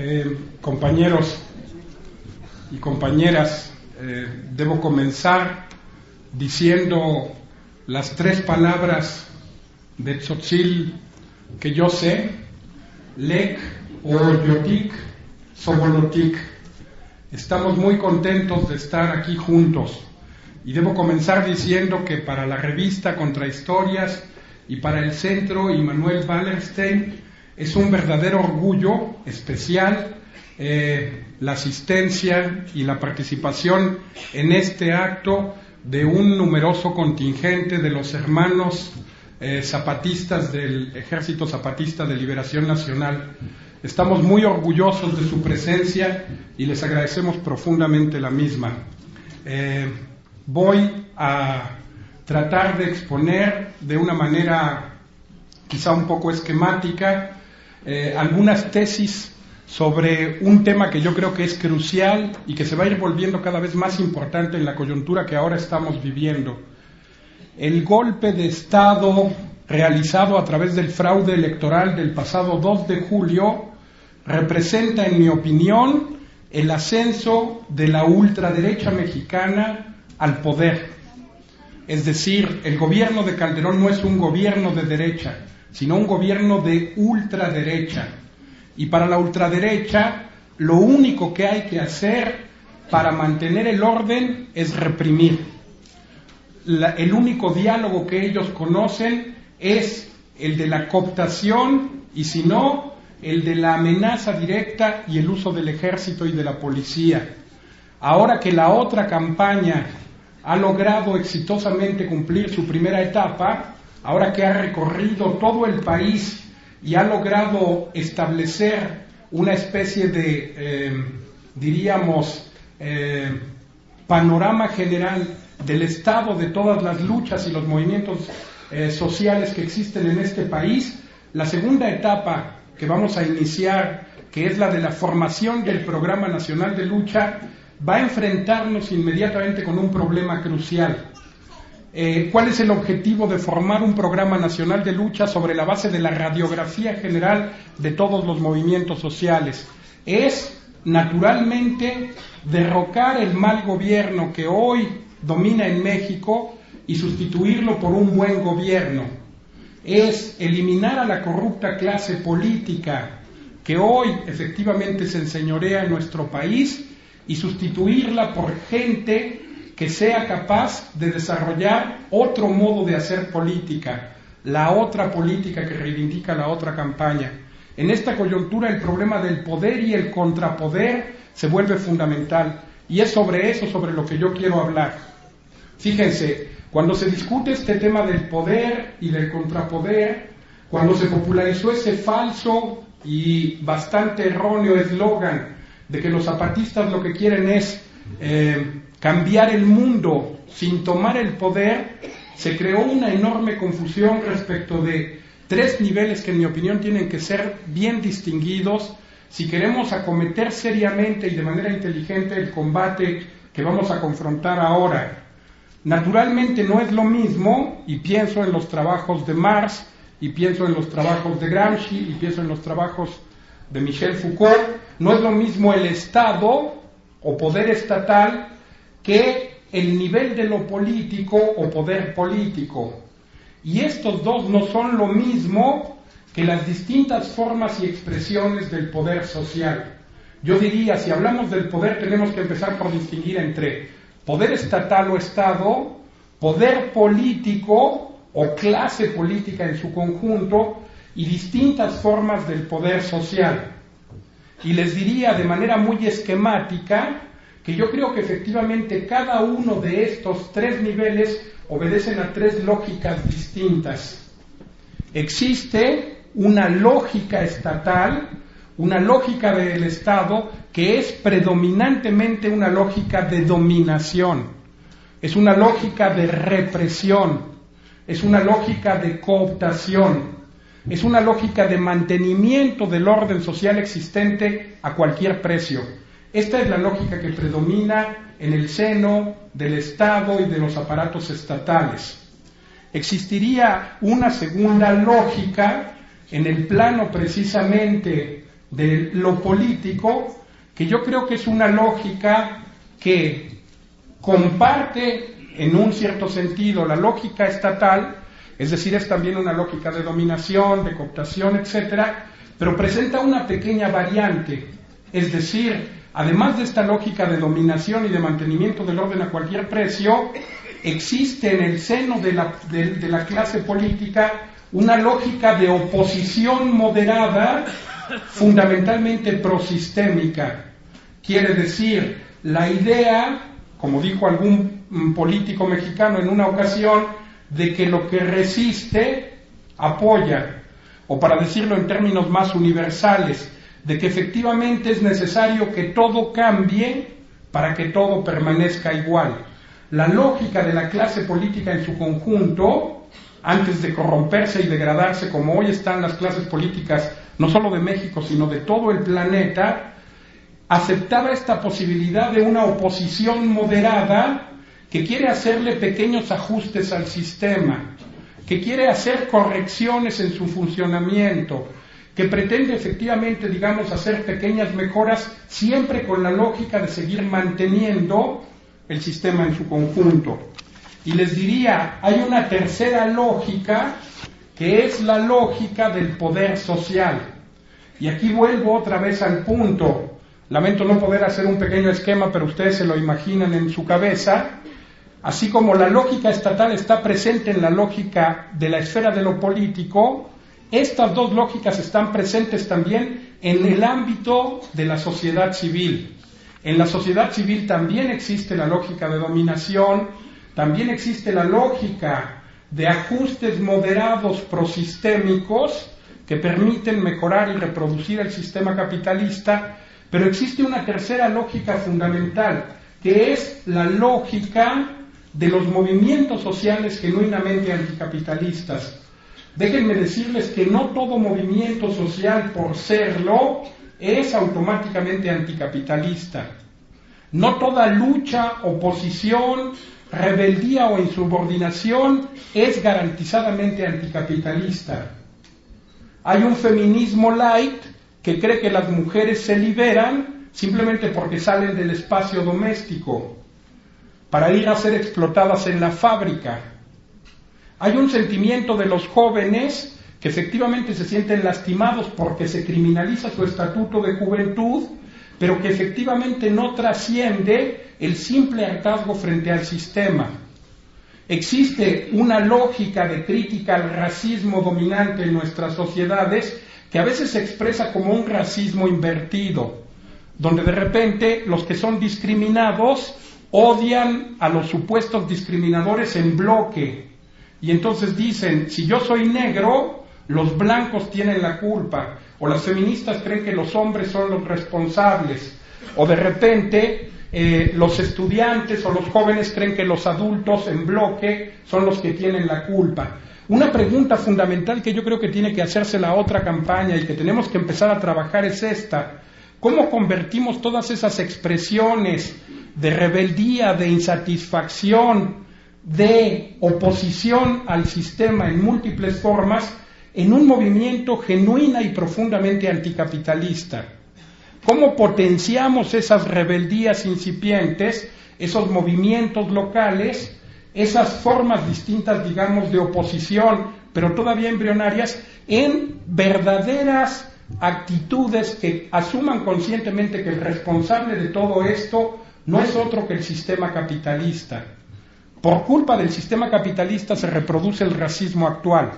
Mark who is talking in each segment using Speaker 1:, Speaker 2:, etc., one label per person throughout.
Speaker 1: Eh, compañeros y compañeras, eh, debo comenzar diciendo las tres palabras de Tzotzil que yo sé, Lek, Oroyotik, Sobolotik. Estamos muy contentos de estar aquí juntos y debo comenzar diciendo que para la revista Contrahistorias y para el centro Immanuel Wallerstein es un verdadero orgullo especial eh, la asistencia y la participación en este acto de un numeroso contingente de los hermanos eh, zapatistas del Ejército Zapatista de Liberación Nacional. Estamos muy orgullosos de su presencia y les agradecemos profundamente la misma. Eh, voy a tratar de exponer de una manera quizá un poco esquemática eh, algunas tesis sobre un tema que yo creo que es crucial y que se va a ir volviendo cada vez más importante en la coyuntura que ahora estamos viviendo. El golpe de Estado realizado a través del fraude electoral del pasado 2 de julio representa, en mi opinión, el ascenso de la ultraderecha mexicana al poder. Es decir, el gobierno de Calderón no es un gobierno de derecha, sino un gobierno de ultraderecha. Y para la ultraderecha, lo único que hay que hacer para mantener el orden es reprimir. el único diálogo que ellos conocen es el de la cooptación y si no, el de la amenaza directa y el uso del ejército y de la policía. Ahora que la otra campaña ha logrado exitosamente cumplir su primera etapa, ahora que ha recorrido todo el país y ha logrado establecer una especie de, eh, diríamos, eh, panorama general del estado de todas las luchas y los movimientos eh, sociales que existen en este país, la segunda etapa que vamos a iniciar, que es la de la formación del Programa Nacional de Lucha, va a enfrentarnos inmediatamente con un problema crucial. Eh, cuál es el objetivo de formar un programa nacional de lucha sobre la base de la radiografía general de todos los movimientos sociales. Es, naturalmente, derrocar el mal gobierno que hoy domina en México y sustituirlo por un buen gobierno. Es eliminar a la corrupta clase política que hoy efectivamente se enseñorea en nuestro país y sustituirla por gente que sea capaz de desarrollar otro modo de hacer política, la otra política que reivindica la otra campaña. En esta coyuntura el problema del poder y el contrapoder se vuelve fundamental y es sobre eso sobre lo que yo quiero hablar. Fíjense, cuando se discute este tema del poder y del contrapoder, cuando se popularizó ese falso y bastante erróneo eslogan de que los zapatistas lo que quieren es eh, cambiar el mundo sin tomar el poder, se creó una enorme confusión respecto de tres niveles que en mi opinión tienen que ser bien distinguidos si queremos acometer seriamente y de manera inteligente el combate que vamos a confrontar ahora. Naturalmente no es lo mismo, y pienso en los trabajos de Marx, y pienso en los trabajos de Gramsci, y pienso en los trabajos de Michel Foucault, no es lo mismo el Estado o poder estatal que el nivel de lo político o poder político. Y estos dos no son lo mismo que las distintas formas y expresiones del poder social. Yo diría, si hablamos del poder, tenemos que empezar por distinguir entre poder estatal o Estado, poder político o clase política en su conjunto y distintas formas del poder social. Y les diría de manera muy esquemática que yo creo que efectivamente cada uno de estos tres niveles obedecen a tres lógicas distintas. Existe una lógica estatal, una lógica del Estado que es predominantemente una lógica de dominación, es una lógica de represión, es una lógica de cooptación, es una lógica de mantenimiento del orden social existente a cualquier precio. Esta es la lógica que predomina en el seno del Estado y de los aparatos estatales. Existiría una segunda lógica en el plano precisamente de lo político, que yo creo que es una lógica que comparte en un cierto sentido la lógica estatal, es decir, es también una lógica de dominación, de cooptación, etcétera, pero presenta una pequeña variante, es decir, además de esta lógica de dominación y de mantenimiento del orden a cualquier precio, existe en el seno de la, clase política una lógica de oposición moderada, fundamentalmente prosistémica. Quiere decir, la idea, como dijo algún político mexicano en una ocasión, de que lo que resiste apoya, o para decirlo en términos más universales, de que efectivamente es necesario que todo cambie para que todo permanezca igual. La lógica de la clase política en su conjunto, antes de corromperse y degradarse como hoy están las clases políticas, no solo de México, sino de todo el planeta, aceptaba esta posibilidad de una oposición moderada que quiere hacerle pequeños ajustes al sistema, que quiere hacer correcciones en su funcionamiento, que pretende efectivamente, digamos, hacer pequeñas mejoras siempre con la lógica de seguir manteniendo el sistema en su conjunto. Y les diría, hay una tercera lógica que es la lógica del poder social. Y aquí vuelvo otra vez al punto. Lamento no poder hacer un pequeño esquema, pero ustedes se lo imaginan en su cabeza. Así como la lógica estatal está presente en la lógica de la esfera de lo político, estas dos lógicas están presentes también en el ámbito de la sociedad civil. En la sociedad civil también existe la lógica de dominación, también existe la lógica de ajustes moderados prosistémicos que permiten mejorar y reproducir el sistema capitalista, pero existe una tercera lógica fundamental, que es la lógica de los movimientos sociales genuinamente anticapitalistas. Déjenme decirles que no todo movimiento social por serlo es automáticamente anticapitalista. No toda lucha, oposición, rebeldía o insubordinación es garantizadamente anticapitalista. Hay un feminismo light que cree que las mujeres se liberan simplemente porque salen del espacio doméstico para ir a ser explotadas en la fábrica. Hay un sentimiento de los jóvenes que efectivamente se sienten lastimados porque se criminaliza su estatuto de juventud, pero que efectivamente no trasciende el simple hartazgo frente al sistema. Existe una lógica de crítica al racismo dominante en nuestras sociedades que a veces se expresa como un racismo invertido, donde de repente los que son discriminados odian a los supuestos discriminadores en bloque. Y entonces dicen, si yo soy negro, los blancos tienen la culpa. O las feministas creen que los hombres son los responsables. O de repente eh, los estudiantes o los jóvenes creen que los adultos en bloque son los que tienen la culpa. Una pregunta fundamental que yo creo que tiene que hacerse la otra campaña y que tenemos que empezar a trabajar es esta. ¿Cómo convertimos todas esas expresiones de rebeldía, de insatisfacción, de oposición al sistema en múltiples formas en un movimiento genuina y profundamente anticapitalista? ¿Cómo potenciamos esas rebeldías incipientes, esos movimientos locales, esas formas distintas, digamos, de oposición, pero todavía embrionarias, en verdaderas actitudes que asuman conscientemente que el responsable de todo esto no es otro que el sistema capitalista. Por culpa del sistema capitalista se reproduce el racismo actual.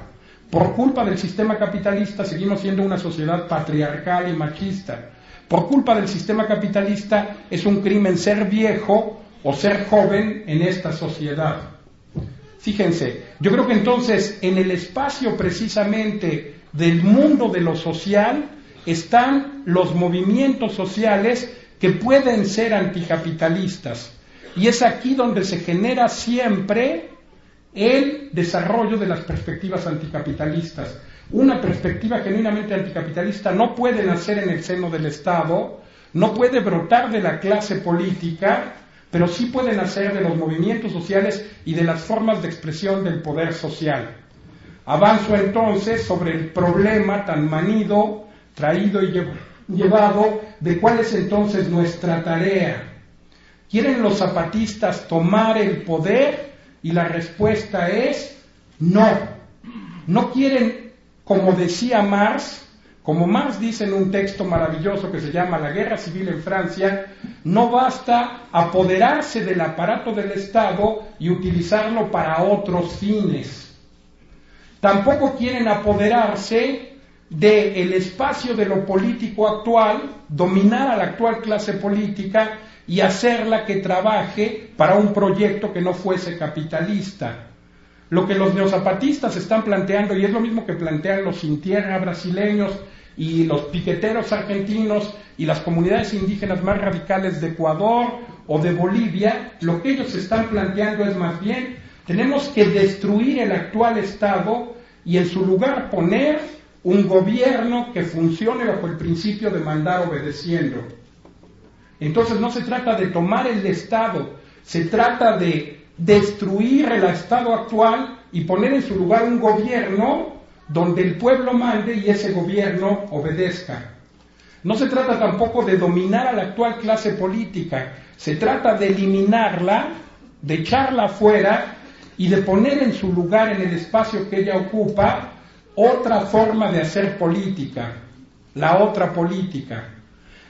Speaker 1: Por culpa del sistema capitalista seguimos siendo una sociedad patriarcal y machista. Por culpa del sistema capitalista es un crimen ser viejo o ser joven en esta sociedad. Fíjense, yo creo que entonces en el espacio precisamente del mundo de lo social están los movimientos sociales que pueden ser anticapitalistas. Y es aquí donde se genera siempre el desarrollo de las perspectivas anticapitalistas. Una perspectiva genuinamente anticapitalista no puede nacer en el seno del Estado, no puede brotar de la clase política, pero sí puede nacer de los movimientos sociales y de las formas de expresión del poder social. Avanzo entonces sobre el problema tan manido, traído y llevado de cuál es entonces nuestra tarea. ¿Quieren los zapatistas tomar el poder? Y la respuesta es no. No quieren, como decía Marx, como Marx dice en un texto maravilloso que se llama La Guerra Civil en Francia, no basta apoderarse del aparato del Estado y utilizarlo para otros fines. Tampoco quieren apoderarse del espacio de lo político actual, dominar a la actual clase política y hacerla que trabaje para un proyecto que no fuese capitalista. Lo que los neozapatistas están planteando, y es lo mismo que plantean los sin tierra brasileños y los piqueteros argentinos y las comunidades indígenas más radicales de Ecuador o de Bolivia, lo que ellos están planteando es más bien, tenemos que destruir el actual Estado y en su lugar poner un gobierno que funcione bajo el principio de mandar obedeciendo. Entonces no se trata de tomar el Estado, se trata de destruir el Estado actual y poner en su lugar un gobierno donde el pueblo mande y ese gobierno obedezca. No se trata tampoco de dominar a la actual clase política, se trata de eliminarla, de echarla afuera y de poner en su lugar, en el espacio que ella ocupa, otra forma de hacer política, la otra política.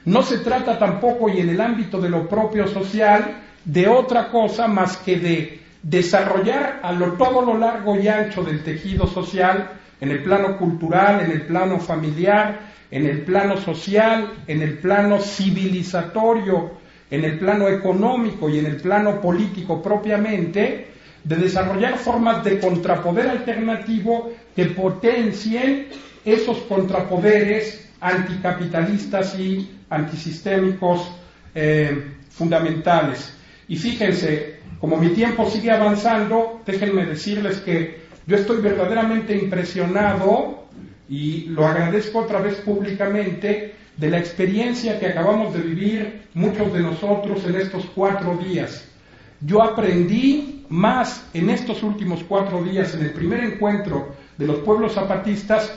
Speaker 1: No se trata tampoco, y en el ámbito de lo propio social, de otra cosa más que de desarrollar a lo, todo lo largo y ancho del tejido social, en el plano cultural, en el plano familiar, en el plano social, en el plano civilizatorio, en el plano económico y en el plano político propiamente, de desarrollar formas de contrapoder alternativo que potencien esos contrapoderes anticapitalistas y antisistémicos eh, fundamentales. Y fíjense, como mi tiempo sigue avanzando, déjenme decirles que yo estoy verdaderamente impresionado y lo agradezco otra vez públicamente de la experiencia que acabamos de vivir muchos de nosotros en estos cuatro días. Yo aprendí más en estos últimos cuatro días, en el primer encuentro de los pueblos zapatistas,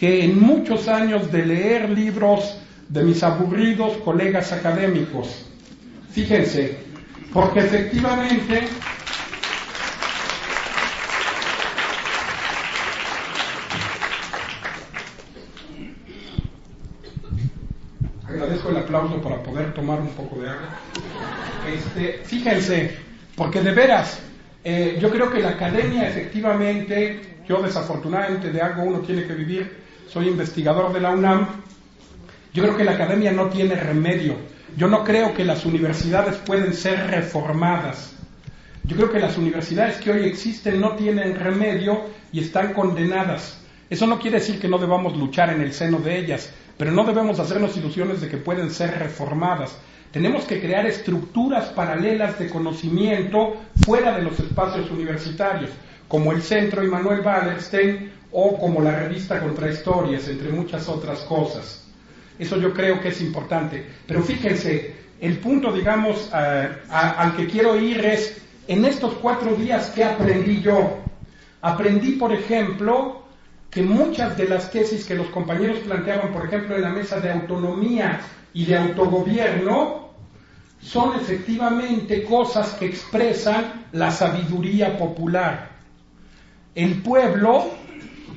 Speaker 1: que en muchos años de leer libros de mis aburridos colegas académicos. Fíjense, porque efectivamente agradezco el aplauso para poder tomar un poco de agua. Este, fíjense, porque de veras, eh, yo creo que la academia efectivamente, yo desafortunadamente de algo uno tiene que vivir, soy investigador de la UNAM, yo creo que la academia no tiene remedio yo no creo que las universidades pueden ser reformadas. Yo creo que las universidades que hoy existen no tienen remedio y están condenadas. Eso no quiere decir que no debamos luchar en el seno de ellas, pero no debemos hacernos ilusiones de que pueden ser reformadas. Tenemos que crear estructuras paralelas de conocimiento fuera de los espacios universitarios, como el Centro Immanuel Wallerstein o como la revista Contrahistorias, entre muchas otras cosas. Eso yo creo que es importante. Pero fíjense, el punto, digamos, al que quiero ir es, en estos cuatro días, ¿qué aprendí yo? Aprendí, por ejemplo, que muchas de las tesis que los compañeros planteaban, por ejemplo, en la mesa de autonomía y de autogobierno, son efectivamente cosas que expresan la sabiduría popular. El pueblo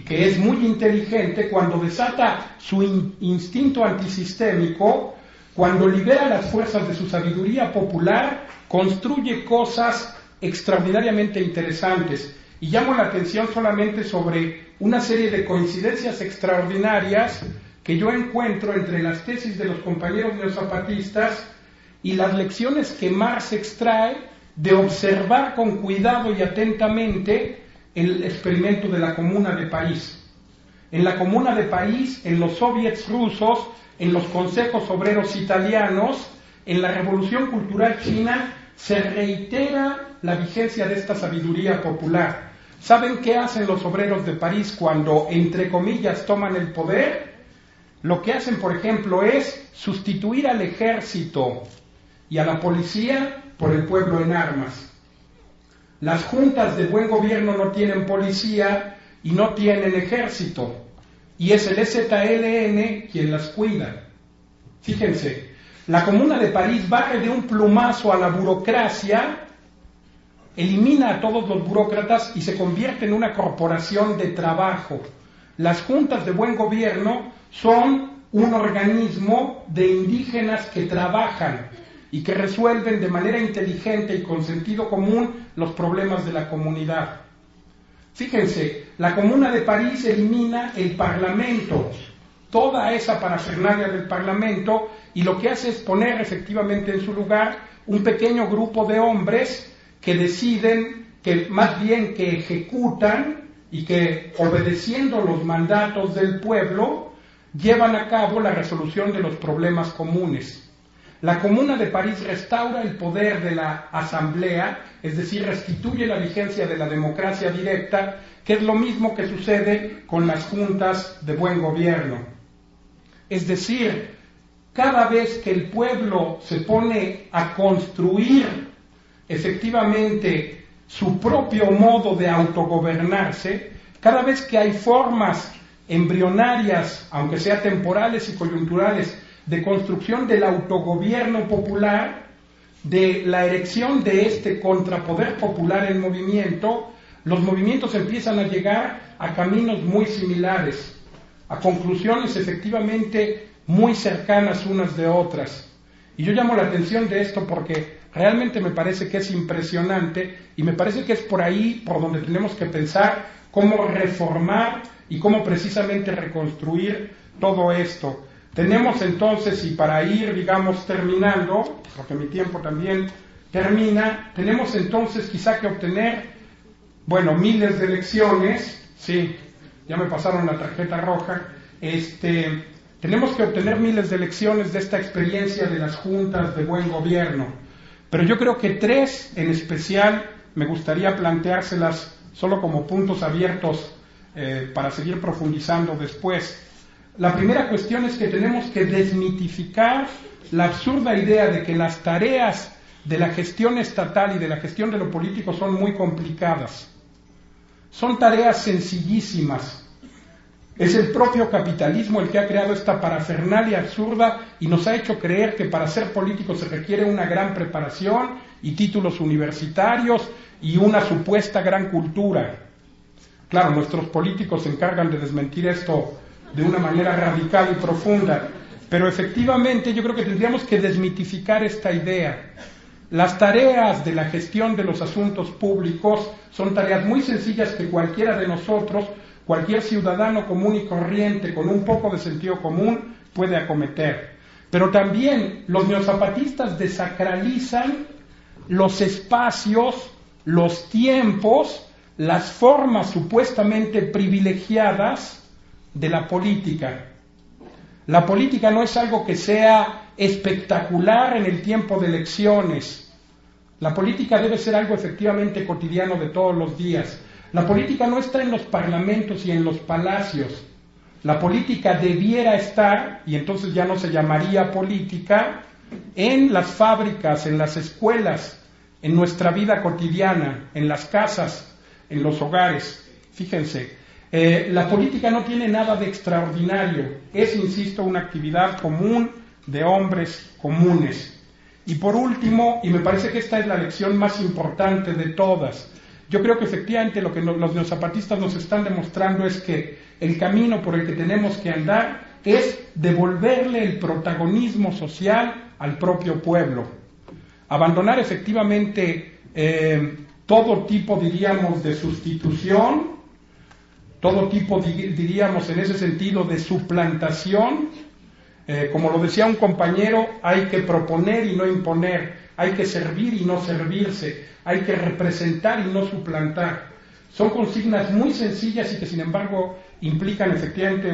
Speaker 1: que es muy inteligente, cuando desata su instinto antisistémico, cuando libera las fuerzas de su sabiduría popular, construye cosas extraordinariamente interesantes. Y llamo la atención solamente sobre una serie de coincidencias extraordinarias que yo encuentro entre las tesis de los compañeros neozapatistas y las lecciones que Marx extrae de observar con cuidado y atentamente el experimento de la Comuna de París. En la Comuna de París, en los soviets rusos, en los consejos obreros italianos, en la Revolución Cultural China, se reitera la vigencia de esta sabiduría popular. ¿Saben qué hacen los obreros de París cuando, entre comillas, toman el poder? Lo que hacen, por ejemplo, es sustituir al ejército y a la policía por el pueblo en armas. Las juntas de buen gobierno no tienen policía y no tienen ejército. Y es el EZLN quien las cuida. Fíjense, la Comuna de París barre de un plumazo a la burocracia, elimina a todos los burócratas y se convierte en una corporación de trabajo. Las juntas de buen gobierno son un organismo de indígenas que trabajan y que resuelven de manera inteligente y con sentido común los problemas de la comunidad. Fíjense, la Comuna de París elimina el Parlamento, toda esa parafernalia del Parlamento, y lo que hace es poner efectivamente en su lugar un pequeño grupo de hombres que deciden, que más bien que ejecutan y que obedeciendo los mandatos del pueblo, llevan a cabo la resolución de los problemas comunes. La Comuna de París restaura el poder de la Asamblea, es decir, restituye la vigencia de la democracia directa, que es lo mismo que sucede con las juntas de buen gobierno. Es decir, cada vez que el pueblo se pone a construir efectivamente su propio modo de autogobernarse, cada vez que hay formas embrionarias, aunque sean temporales y coyunturales, de construcción del autogobierno popular, de la erección de este contrapoder popular en movimiento, los movimientos empiezan a llegar a caminos muy similares, a conclusiones efectivamente muy cercanas unas de otras. Y yo llamo la atención de esto porque realmente me parece que es impresionante y me parece que es por ahí por donde tenemos que pensar cómo reformar y cómo precisamente reconstruir todo esto. Tenemos entonces, y para ir, digamos, terminando, porque mi tiempo también termina, tenemos entonces quizá que obtener, bueno, miles de lecciones, sí, ya me pasaron la tarjeta roja, este, tenemos que obtener miles de lecciones de esta experiencia de las juntas de buen gobierno, pero yo creo que tres en especial me gustaría planteárselas solo como puntos abiertos eh, para seguir profundizando después. La primera cuestión es que tenemos que desmitificar la absurda idea de que las tareas de la gestión estatal y de la gestión de lo político son muy complicadas. Son tareas sencillísimas. Es el propio capitalismo el que ha creado esta parafernalia absurda y nos ha hecho creer que para ser político se requiere una gran preparación y títulos universitarios y una supuesta gran cultura. Claro, nuestros políticos se encargan de desmentir esto de una manera radical y profunda. Pero efectivamente yo creo que tendríamos que desmitificar esta idea. Las tareas de la gestión de los asuntos públicos son tareas muy sencillas que cualquiera de nosotros, cualquier ciudadano común y corriente con un poco de sentido común puede acometer. Pero también los neozapatistas desacralizan los espacios, los tiempos, las formas supuestamente privilegiadas de la política. La política no es algo que sea espectacular en el tiempo de elecciones. La política debe ser algo efectivamente cotidiano de todos los días. La política no está en los parlamentos y en los palacios. La política debiera estar, y entonces ya no se llamaría política, en las fábricas, en las escuelas, en nuestra vida cotidiana, en las casas, en los hogares. Fíjense, eh, la política no tiene nada de extraordinario, es, insisto, una actividad común de hombres comunes. Y por último, y me parece que esta es la lección más importante de todas, yo creo que efectivamente lo que los neozapatistas nos están demostrando es que el camino por el que tenemos que andar es devolverle el protagonismo social al propio pueblo, abandonar efectivamente eh, todo tipo, diríamos, de sustitución, todo tipo, diríamos, en ese sentido de suplantación. Eh, como lo decía un compañero, hay que proponer y no imponer, hay que servir y no servirse, hay que representar y no suplantar. Son consignas muy sencillas y que sin embargo implican efectivamente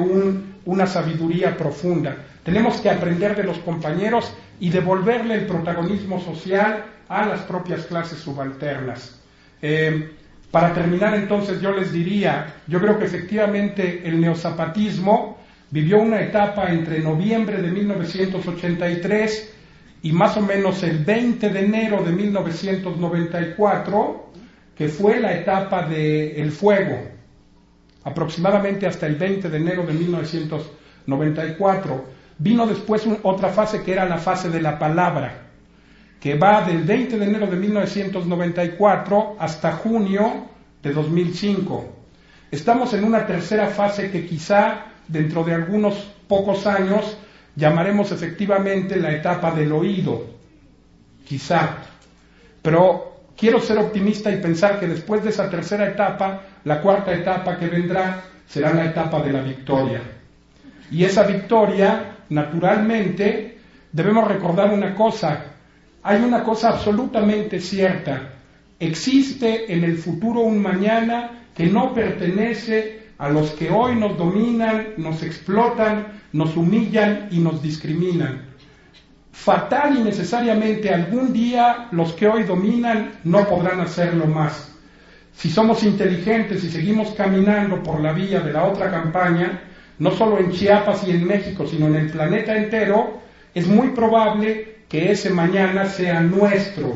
Speaker 1: una sabiduría profunda. Tenemos que aprender de los compañeros y devolverle el protagonismo social a las propias clases subalternas. Eh, para terminar entonces yo les diría, yo creo que efectivamente el neozapatismo vivió una etapa entre noviembre de 1983 y más o menos el 20 de enero de 1994, que fue la etapa del fuego, aproximadamente hasta el 20 de enero de 1994. vino después otra fase que era la fase de la palabra, que va del 20 de enero de 1994 hasta junio de 2005. Estamos en una tercera fase que quizá dentro de algunos pocos años llamaremos efectivamente la etapa del oído, quizá. Pero quiero ser optimista y pensar que después de esa tercera etapa, la cuarta etapa que vendrá será la etapa de la victoria. Y esa victoria, naturalmente, debemos recordar una cosa. Hay una cosa absolutamente cierta. Existe en el futuro un mañana que no pertenece a los que hoy nos dominan, nos explotan, nos humillan y nos discriminan. Fatal y necesariamente algún día los que hoy dominan no podrán hacerlo más. Si somos inteligentes y seguimos caminando por la vía de la otra campaña, no solo en Chiapas y en México, sino en el planeta entero, es muy probable que ese mañana sea nuestro.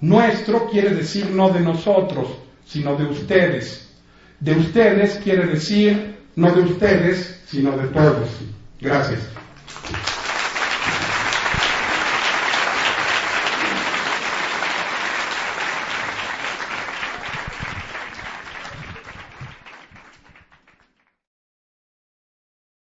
Speaker 1: Nuestro quiere decir no de nosotros, sino de ustedes. De ustedes quiere decir no de ustedes, sino de todos. Gracias.